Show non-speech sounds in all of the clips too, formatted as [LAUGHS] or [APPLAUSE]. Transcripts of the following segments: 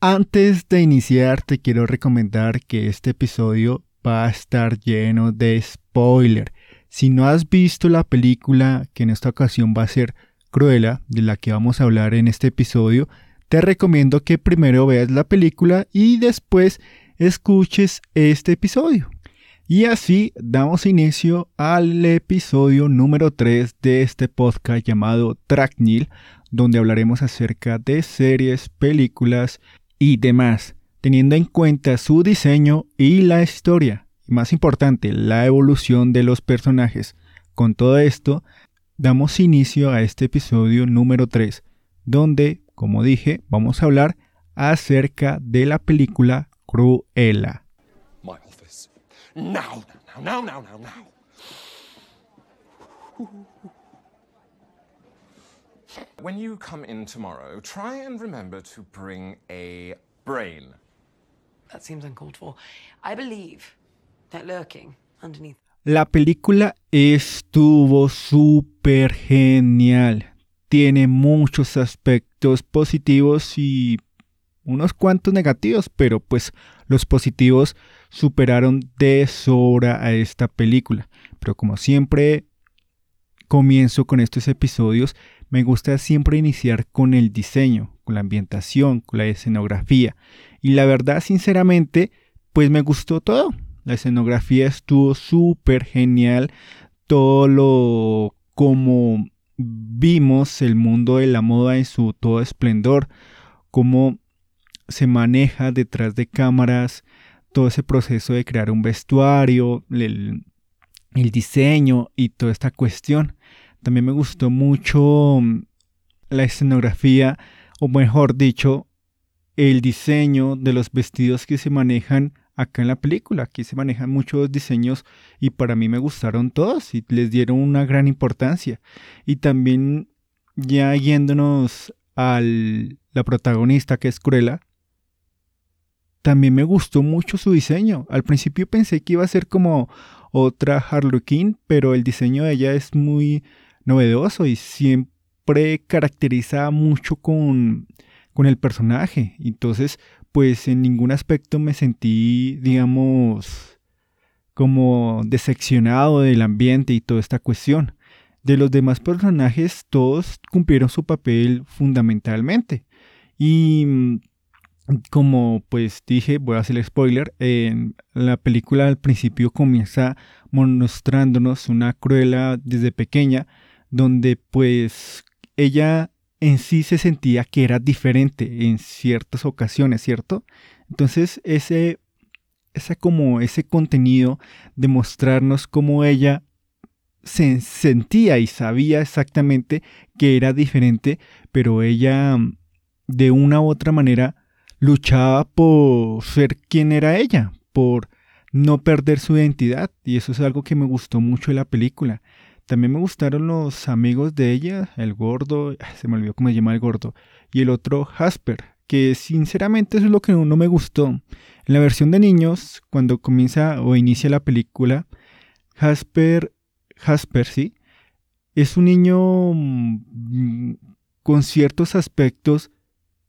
Antes de iniciar, te quiero recomendar que este episodio va a estar lleno de spoiler. Si no has visto la película, que en esta ocasión va a ser Cruella, de la que vamos a hablar en este episodio, te recomiendo que primero veas la película y después escuches este episodio. Y así damos inicio al episodio número 3 de este podcast llamado Tracknil, donde hablaremos acerca de series, películas y demás, teniendo en cuenta su diseño y la historia, y más importante, la evolución de los personajes. Con todo esto, damos inicio a este episodio número 3, donde, como dije, vamos a hablar acerca de la película Cruella. Now, now, now, now, now, When you come in tomorrow, try and remember to bring a brain. That seems uncalled for. I believe that lurking underneath. La película estuvo súper genial. Tiene muchos aspectos positivos y unos cuantos negativos, pero pues los positivos superaron de sobra a esta película. Pero como siempre comienzo con estos episodios, me gusta siempre iniciar con el diseño, con la ambientación, con la escenografía. Y la verdad, sinceramente, pues me gustó todo. La escenografía estuvo súper genial. Todo lo como vimos el mundo de la moda en su todo esplendor. Cómo se maneja detrás de cámaras todo ese proceso de crear un vestuario, el, diseño y toda esta cuestión. También me gustó mucho mm, la escenografía, o mejor dicho, el diseño de los vestidos que se manejan acá en la película. Aquí se manejan muchos diseños y para mí me gustaron todos y les dieron una gran importancia. Y también ya yéndonos a la protagonista que es Cruella, también me gustó mucho su diseño. Al principio pensé que iba a ser como otra Harley Quinn, pero el diseño de ella es muy novedoso y siempre caracteriza mucho con, con el personaje. Entonces, pues en ningún aspecto me sentí, digamos, como decepcionado del ambiente y toda esta cuestión. De los demás personajes, todos cumplieron su papel fundamentalmente. Y como pues dije, voy a hacer el spoiler, en la película al principio comienza mostrándonos una cruela desde pequeña, donde pues ella en sí se sentía que era diferente en ciertas ocasiones, ¿cierto? Entonces ese, ese como ese contenido de mostrarnos cómo ella se sentía y sabía exactamente que era diferente, pero ella de una u otra manera luchaba por ser quien era ella, por no perder su identidad, y eso es algo que me gustó mucho de la película. También me gustaron los amigos de ella, el gordo, se me olvidó cómo se llama el gordo, y el otro Jasper, que sinceramente eso es lo que no me gustó. En la versión de niños, cuando comienza o inicia la película, Jasper, Jasper, sí, es un niño mm, con ciertos aspectos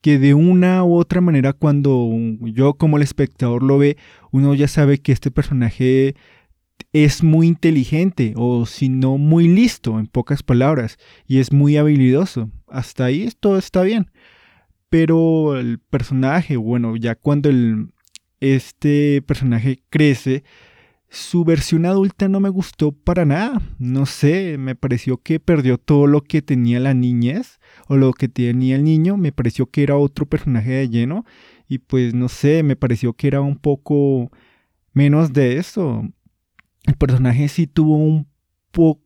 que de una u otra manera cuando yo como el espectador lo ve, uno ya sabe que este personaje es muy inteligente o si no muy listo en pocas palabras y es muy habilidoso. Hasta ahí todo está bien. Pero el personaje, bueno, ya cuando el, este personaje crece, su versión adulta no me gustó para nada. No sé, me pareció que perdió todo lo que tenía la niñez o lo que tenía el niño. Me pareció que era otro personaje de lleno. Y pues no sé, me pareció que era un poco menos de eso. El personaje sí tuvo un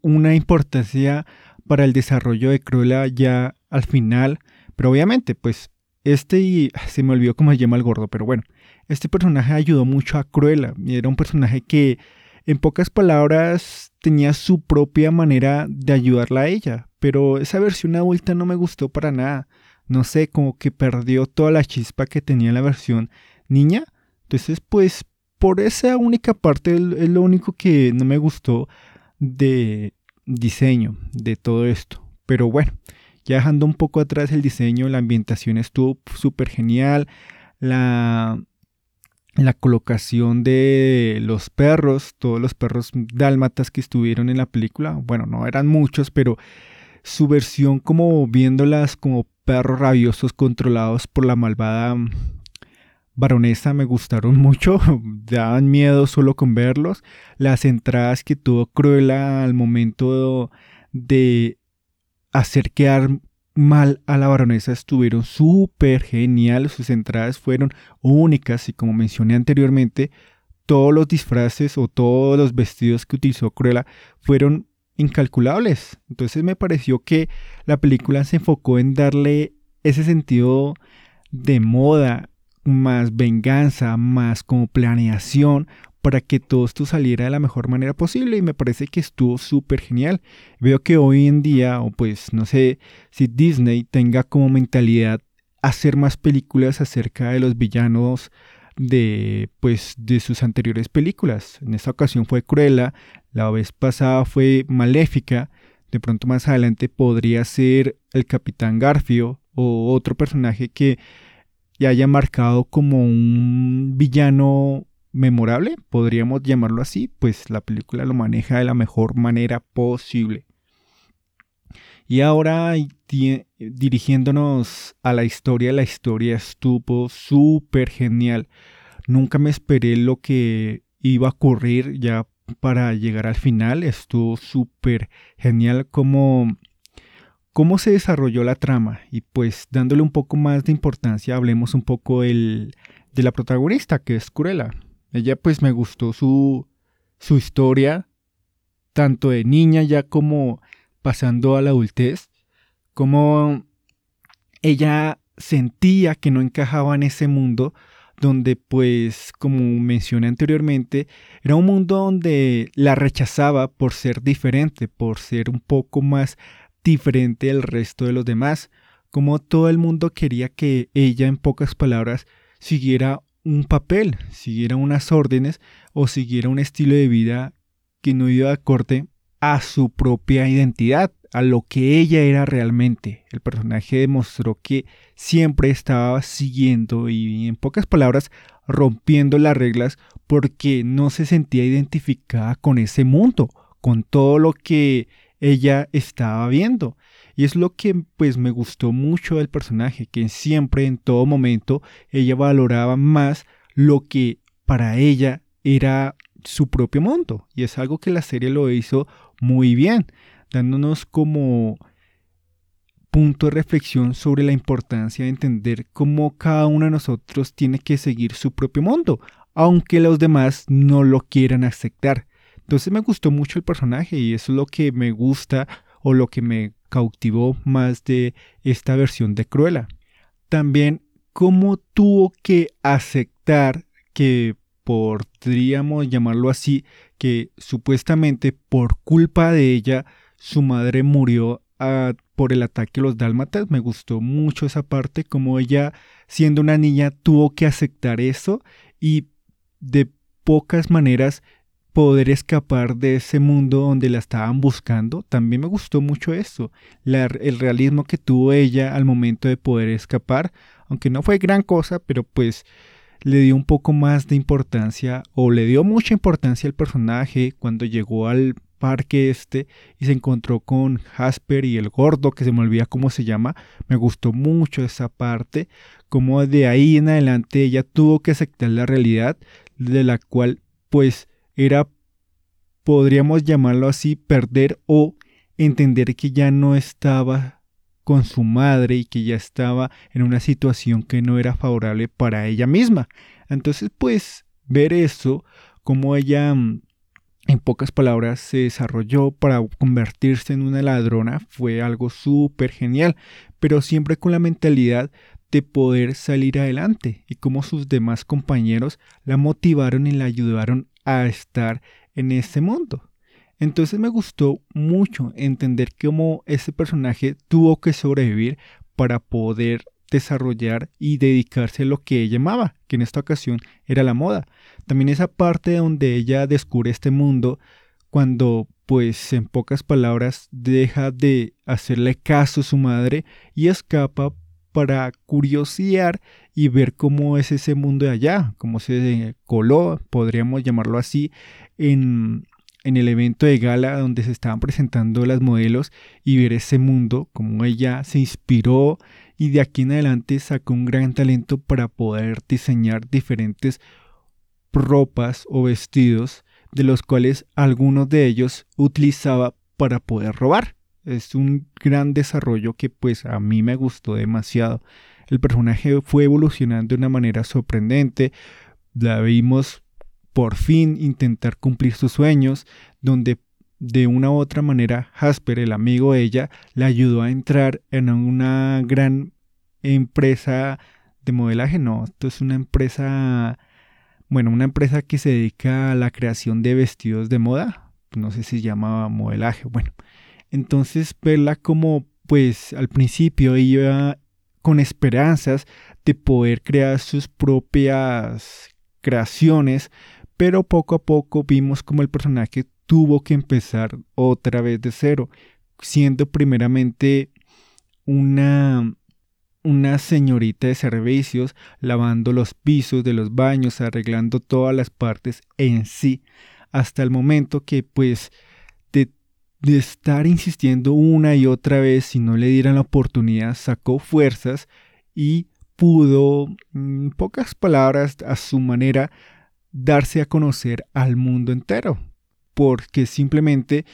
una importancia para el desarrollo de Cruella ya al final. Pero obviamente, pues este y se me olvidó cómo se llama el gordo, pero bueno, este personaje ayudó mucho a Cruella y era un personaje que en pocas palabras tenía su propia manera de ayudarla a ella, pero esa versión adulta no me gustó para nada. No sé, como que perdió toda la chispa que tenía la versión niña. Entonces, pues por esa única parte es lo único que no me gustó de diseño de todo esto. Pero bueno, ya dejando un poco atrás el diseño, la ambientación estuvo súper genial. la, la colocación de los perros, todos los perros dálmatas que estuvieron en la película, bueno, no eran muchos, pero su versión como viéndolas como perros rabiosos controlados por la malvada baronesa me gustaron [LAUGHS] mucho, daban miedo solo con verlos. Las entradas que tuvo Cruella al momento de hacer quedar mal a la baronesa estuvieron súper genial, sus entradas fueron únicas y como mencioné anteriormente, todos los disfraces o todos los vestidos que utilizó Cruella fueron incalculables. Entonces me pareció que la película se enfocó en darle ese sentido de moda, más venganza, más como planeación para que todo esto saliera de la mejor manera posible y me parece que estuvo súper genial. Veo que hoy en día, o pues no sé si Disney tenga como mentalidad hacer más películas acerca de los villanos de pues de sus anteriores películas. En esta ocasión fue Cruella, la vez pasada fue Maléfica, de pronto más adelante podría ser el Capitán Garfio o otro personaje que ya haya marcado como un villano memorable, podríamos llamarlo así, pues la película lo maneja de la mejor manera posible. Y ahora dirigiéndonos a la historia, la historia estuvo súper genial. Nunca me esperé lo que iba a ocurrir ya para llegar al final. Estuvo súper genial como cómo se desarrolló la trama y pues dándole un poco más de importancia hablemos un poco de la protagonista que es Cruella. Ella pues me gustó su, su historia tanto de niña ya como pasando a la adultez, como ella sentía que no encajaba en ese mundo donde pues como mencioné anteriormente era un mundo donde la rechazaba por ser diferente, por ser un poco más diferente del resto de los demás, como todo el mundo quería que ella, en pocas palabras, siguiera un papel, siguiera unas órdenes o siguiera un estilo de vida que no iba acorde a su propia identidad, a lo que ella era realmente. El personaje demostró que siempre estaba siguiendo y en pocas palabras rompiendo las reglas porque no se sentía identificada con ese mundo, con todo lo que ella estaba viendo. Y es lo que pues me gustó mucho del personaje, que siempre en todo momento ella valoraba más lo que para ella era su propio mundo. Y es algo que la serie lo hizo muy bien, dándonos como punto de reflexión sobre la importancia de entender cómo cada uno de nosotros tiene que seguir su propio mundo, aunque los demás no lo quieran aceptar. Entonces me gustó mucho el personaje y eso es lo que me gusta o lo que me cautivó más de esta versión de Cruella. También cómo tuvo que aceptar que podríamos llamarlo así, que supuestamente por culpa de ella su madre murió ah, por el ataque a los dálmatas. Me gustó mucho esa parte, como ella siendo una niña tuvo que aceptar eso y de pocas maneras poder escapar de ese mundo donde la estaban buscando. También me gustó mucho eso, el realismo que tuvo ella al momento de poder escapar, aunque no fue gran cosa, pero pues le dio un poco más de importancia o le dio mucha importancia al personaje cuando llegó al parque este y se encontró con Jasper y el gordo que se me olvida cómo se llama me gustó mucho esa parte como de ahí en adelante ella tuvo que aceptar la realidad de la cual pues era, podríamos llamarlo así, perder o entender que ya no estaba con su madre y que ya estaba en una situación que no era favorable para ella misma. Entonces, pues, ver eso, como ella, mm, en pocas palabras, se desarrolló para convertirse en una ladrona, fue algo súper genial, pero siempre con la mentalidad de poder salir adelante y como sus demás compañeros la motivaron y la ayudaron a estar en ese mundo. Entonces me gustó mucho entender cómo ese personaje tuvo que sobrevivir para poder desarrollar y dedicarse a lo que ella amaba, que en esta ocasión era la moda. También esa parte donde ella descubre este mundo cuando pues en pocas palabras deja de hacerle caso a su madre y escapa para curiosear y ver cómo es ese mundo de allá, cómo se coló, podríamos llamarlo así, en, en el evento de gala donde se estaban presentando las modelos y ver ese mundo, cómo ella se inspiró y de aquí en adelante sacó un gran talento para poder diseñar diferentes ropas o vestidos de los cuales algunos de ellos utilizaba para poder robar. Es un gran desarrollo que pues a mí me gustó demasiado. El personaje fue evolucionando de una manera sorprendente. La vimos por fin intentar cumplir sus sueños, donde de una u otra manera Jasper, el amigo de ella, le ayudó a entrar en una gran empresa de modelaje. No, esto es una empresa, bueno, una empresa que se dedica a la creación de vestidos de moda. No sé si se llama modelaje. Bueno, entonces verla como pues al principio iba con esperanzas de poder crear sus propias creaciones, pero poco a poco vimos como el personaje tuvo que empezar otra vez de cero, siendo primeramente una una señorita de servicios lavando los pisos de los baños, arreglando todas las partes en sí, hasta el momento que pues de, estar insistiendo una y otra vez si no le dieran la oportunidad, sacó fuerzas y pudo, en pocas palabras, a su manera, darse a conocer al mundo entero, porque simplemente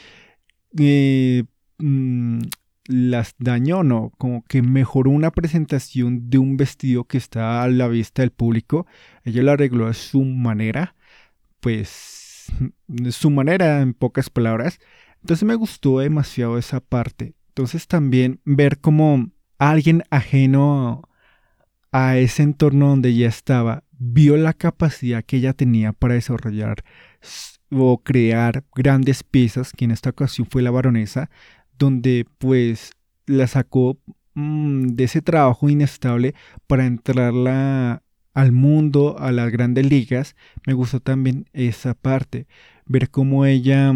eh, mm, las dañó, ¿no? Como que mejoró una presentación de un vestido que está a la vista del público. Ella lo arregló a su manera, pues [LAUGHS] su manera en pocas palabras. Entonces me gustó demasiado esa parte. Entonces también ver como alguien ajeno a ese entorno donde ella estaba vio la capacidad que ella tenía para desarrollar o crear grandes piezas, que en esta ocasión fue la baronesa, donde pues la sacó mm, de ese trabajo inestable para entrarla al mundo, a las grandes ligas. Me gustó también esa parte, ver cómo ella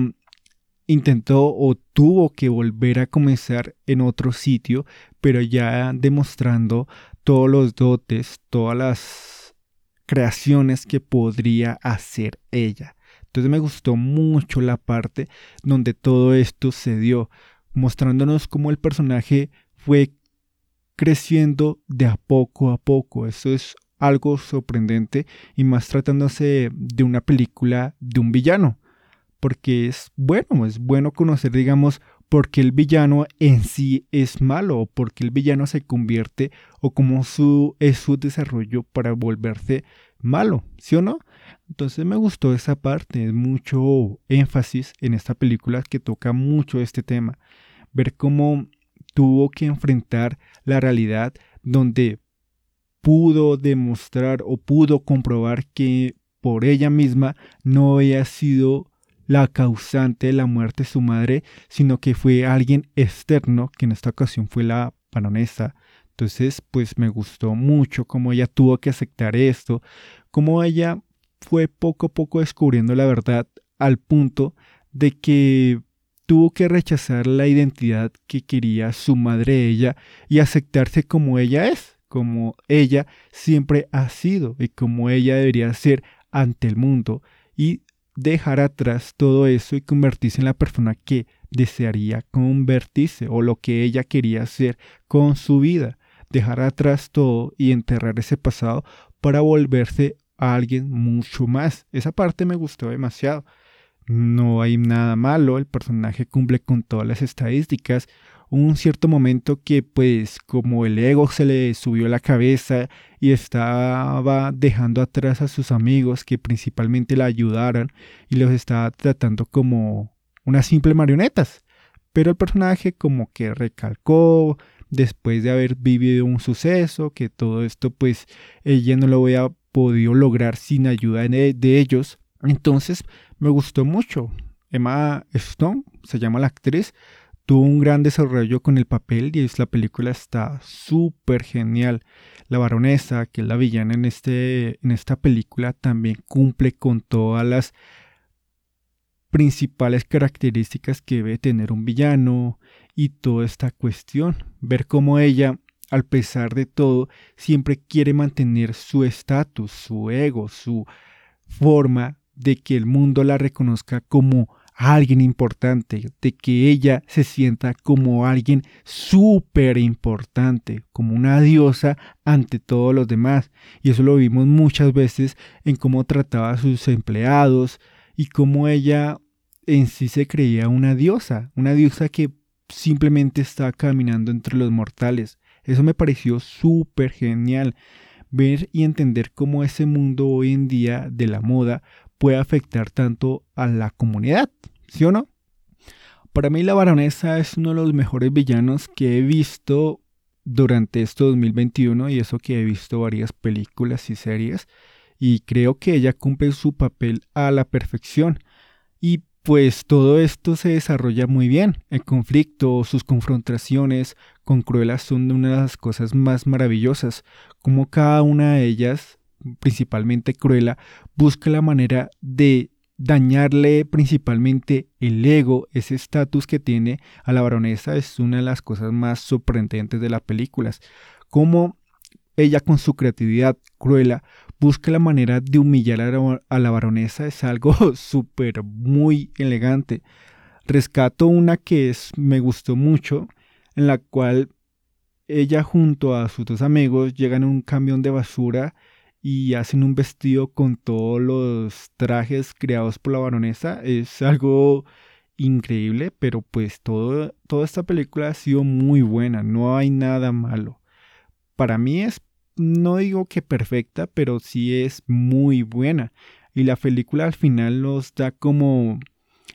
intentó o tuvo que volver a comenzar en otro sitio, pero ya demostrando todos los dotes, todas las creaciones que podría hacer ella. Entonces me gustó mucho la parte donde todo esto se dio, mostrándonos cómo el personaje fue creciendo de a poco a poco. Eso es algo sorprendente y más tratándose de una película de un villano. Porque es bueno, es bueno conocer, digamos, por qué el villano en sí es malo o por qué el villano se convierte o cómo su, es su desarrollo para volverse malo, ¿sí o no? Entonces me gustó esa parte, mucho énfasis en esta película que toca mucho este tema ver cómo tuvo que enfrentar la realidad donde pudo demostrar o pudo comprobar que por ella misma no había sido la causante de la muerte de su madre, sino que fue alguien externo, que en esta ocasión fue la baronesa. Entonces, pues me gustó mucho cómo ella tuvo que aceptar esto, cómo ella fue poco a poco descubriendo la verdad al punto de que tuvo que rechazar la identidad que quería su madre ella y aceptarse como ella es, como ella siempre ha sido y como ella debería ser ante el mundo y dejar atrás todo eso y convertirse en la persona que desearía convertirse o lo que ella quería hacer con su vida, dejar atrás todo y enterrar ese pasado para volverse a alguien mucho más. Esa parte me gustó demasiado no hay nada malo, el personaje cumple con todas las estadísticas. Un cierto momento que pues como el ego se le subió la cabeza y estaba dejando atrás a sus amigos que principalmente la ayudaran y los estaba tratando como unas simples marionetas. Pero el personaje como que recalcó después de haber vivido un suceso, que todo esto pues ella no lo había podido lograr sin ayuda de ellos. Entonces me gustó mucho. Emma Stone, se llama la actriz, tuvo un gran desarrollo con el papel y la película está súper genial. La baronesa, que es la villana en, este, en esta película, también cumple con todas las principales características que debe tener un villano y toda esta cuestión. Ver cómo ella al pesar de todo, siempre quiere mantener su estatus, su ego, su forma de que el mundo la reconozca como alguien importante, de que ella se sienta como alguien súper importante, como una diosa ante todos los demás. Y eso lo vimos muchas veces en cómo trataba a sus empleados y cómo ella en sí se creía una diosa, una diosa que simplemente está caminando entre los mortales. Eso me pareció súper genial ver y entender cómo ese mundo hoy en día de la moda puede afectar tanto a la comunidad, ¿sí o no? Para mí la baronesa es uno de los mejores villanos que he visto durante este 2021 y eso que he visto varias películas y series y creo que ella cumple su papel a la perfección y pues todo esto se desarrolla muy bien. El conflicto, sus confrontaciones con Cruella son una de las cosas más maravillosas, como cada una de ellas principalmente Cruella, busca la manera de dañarle principalmente el ego, ese estatus que tiene a la baronesa es una de las cosas más sorprendentes de las películas. Como ella con su creatividad cruela busca la manera de humillar a la, baronesa es algo [LAUGHS] súper muy elegante. Rescato una que es, me gustó mucho, en la cual ella junto a sus dos amigos llegan a un camión de basura y hacen un vestido con todos los trajes creados por la baronesa. Es algo increíble, pero pues todo, toda esta película ha sido muy buena, no hay nada malo. Para mí es, no digo que perfecta, pero sí es muy buena. Y la película al final nos da como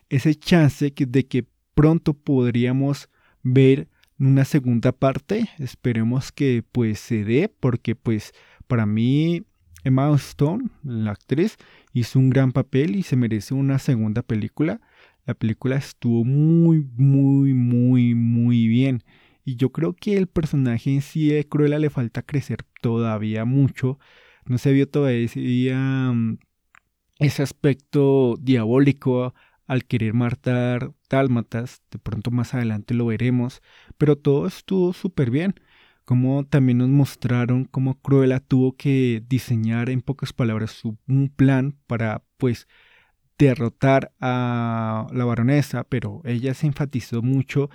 ese chance de que pronto podríamos ver una segunda parte. Esperemos que pues se dé, porque pues para mí Emma Stone, la actriz, hizo un gran papel y se merece una segunda película. La película estuvo muy, muy, muy, muy bien. Y yo creo que el personaje en sí de Cruella le falta crecer todavía mucho. No se vio todavía mm, ese aspecto diabólico al querer matar tálmatas. De pronto más adelante lo veremos. Pero todo estuvo súper bien como también nos mostraron cómo Cruella tuvo que diseñar en pocas palabras un plan para pues derrotar a la baronesa, pero ella se enfatizó mucho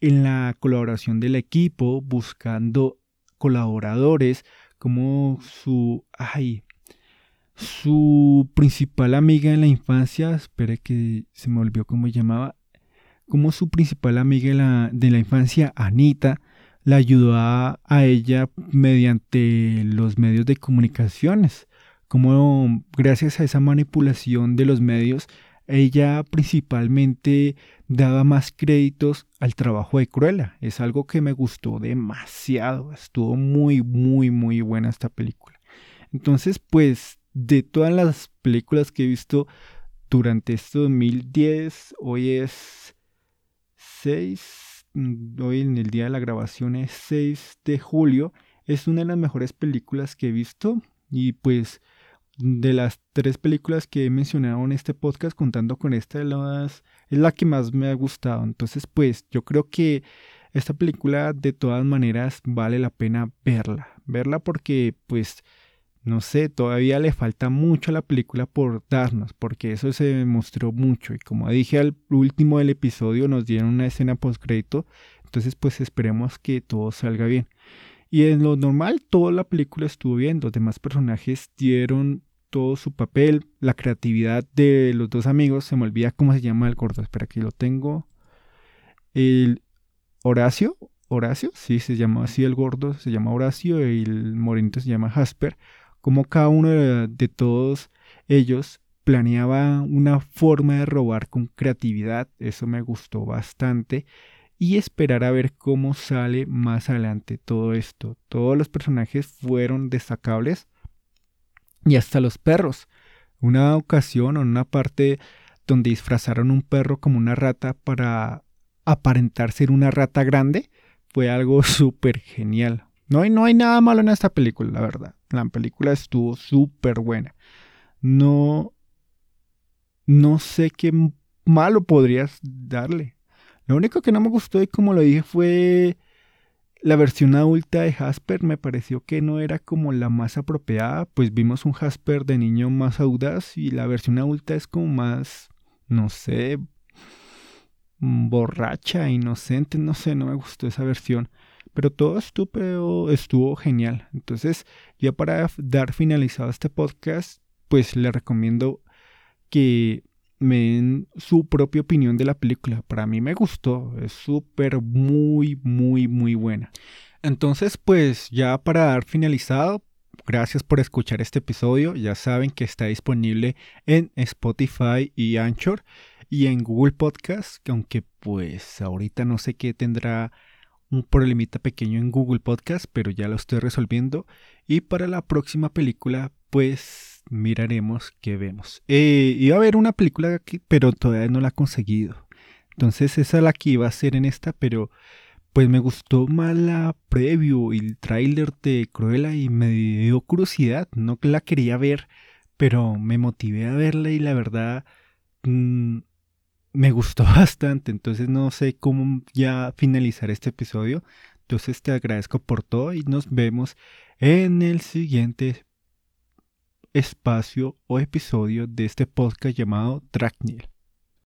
en la colaboración del equipo, buscando colaboradores como su ay su principal amiga en la infancia, espere que se me olvidó cómo llamaba, como su principal amiga la, de la infancia, Anita, la ayudó a, ella mediante los medios de comunicaciones. Como gracias a esa manipulación de los medios, ella principalmente daba más créditos al trabajo de Cruella. Es algo que me gustó demasiado. Estuvo muy, muy, muy buena esta película. Entonces, pues, de todas las películas que he visto durante este 2010, hoy es 6, Mm, hoy en el día de la grabación es 6 de julio, es una de las mejores películas que he visto y pues de las tres películas que he mencionado en este podcast contando con esta es la que más me ha gustado. Entonces pues yo creo que esta película de todas maneras vale la pena verla. Verla porque pues no sé, todavía le falta mucho a la película por darnos, porque eso se mostró mucho. Y como dije al último del episodio, nos dieron una escena post crédito. Entonces, pues esperemos que todo salga bien. Y en lo normal, toda la película estuvo bien. Los demás personajes dieron todo su papel. La creatividad de los dos amigos. Se me olvida cómo se llama el gordo. Espera que lo tengo. El Horacio. Horacio, sí, se llama así el gordo, se llama Horacio y el morenito se llama Jasper como cada uno de, todos ellos planeaba una forma de robar con creatividad, eso me gustó bastante, y esperar a ver cómo sale más adelante todo esto. Todos los personajes fueron destacables y hasta los perros. Una ocasión o una parte donde disfrazaron un perro como una rata para aparentar ser una rata grande fue algo [LAUGHS] súper genial. No hay, no hay nada malo en esta película, la verdad. La película estuvo súper buena. No, no sé qué malo podrías darle. Lo único que no me gustó y como lo dije fue La versión adulta de Jasper me pareció que no era como la más apropiada, pues vimos un Jasper de niño más audaz y la versión adulta es como más, no sé, borracha, inocente, no sé, no me gustó esa versión. Pero todo estuvo, estuvo genial. Entonces, ya para dar finalizado este podcast, pues le recomiendo que me den su propia opinión de la película. Para mí me gustó, es súper, muy, muy, muy buena. Entonces, pues ya para dar finalizado, gracias por escuchar este episodio. Ya saben que está disponible en Spotify y Anchor y en Google Podcast, aunque pues ahorita no sé qué tendrá un problemita pequeño en Google Podcast, pero ya lo estoy resolviendo. Y para la próxima película, pues miraremos qué vemos. Eh, iba a haber una película aquí, pero todavía no la he conseguido. Entonces esa es la que iba a ser en esta, pero pues me gustó más la preview y el tráiler de Cruella y me dio curiosidad. No la quería ver, pero me motivé a verla y la verdad mm, me gustó [LAUGHS] bastante. Entonces no sé cómo ya finalizar este episodio. Entonces te agradezco por todo y nos vemos en el siguiente espacio o episodio de este podcast llamado Tracknil.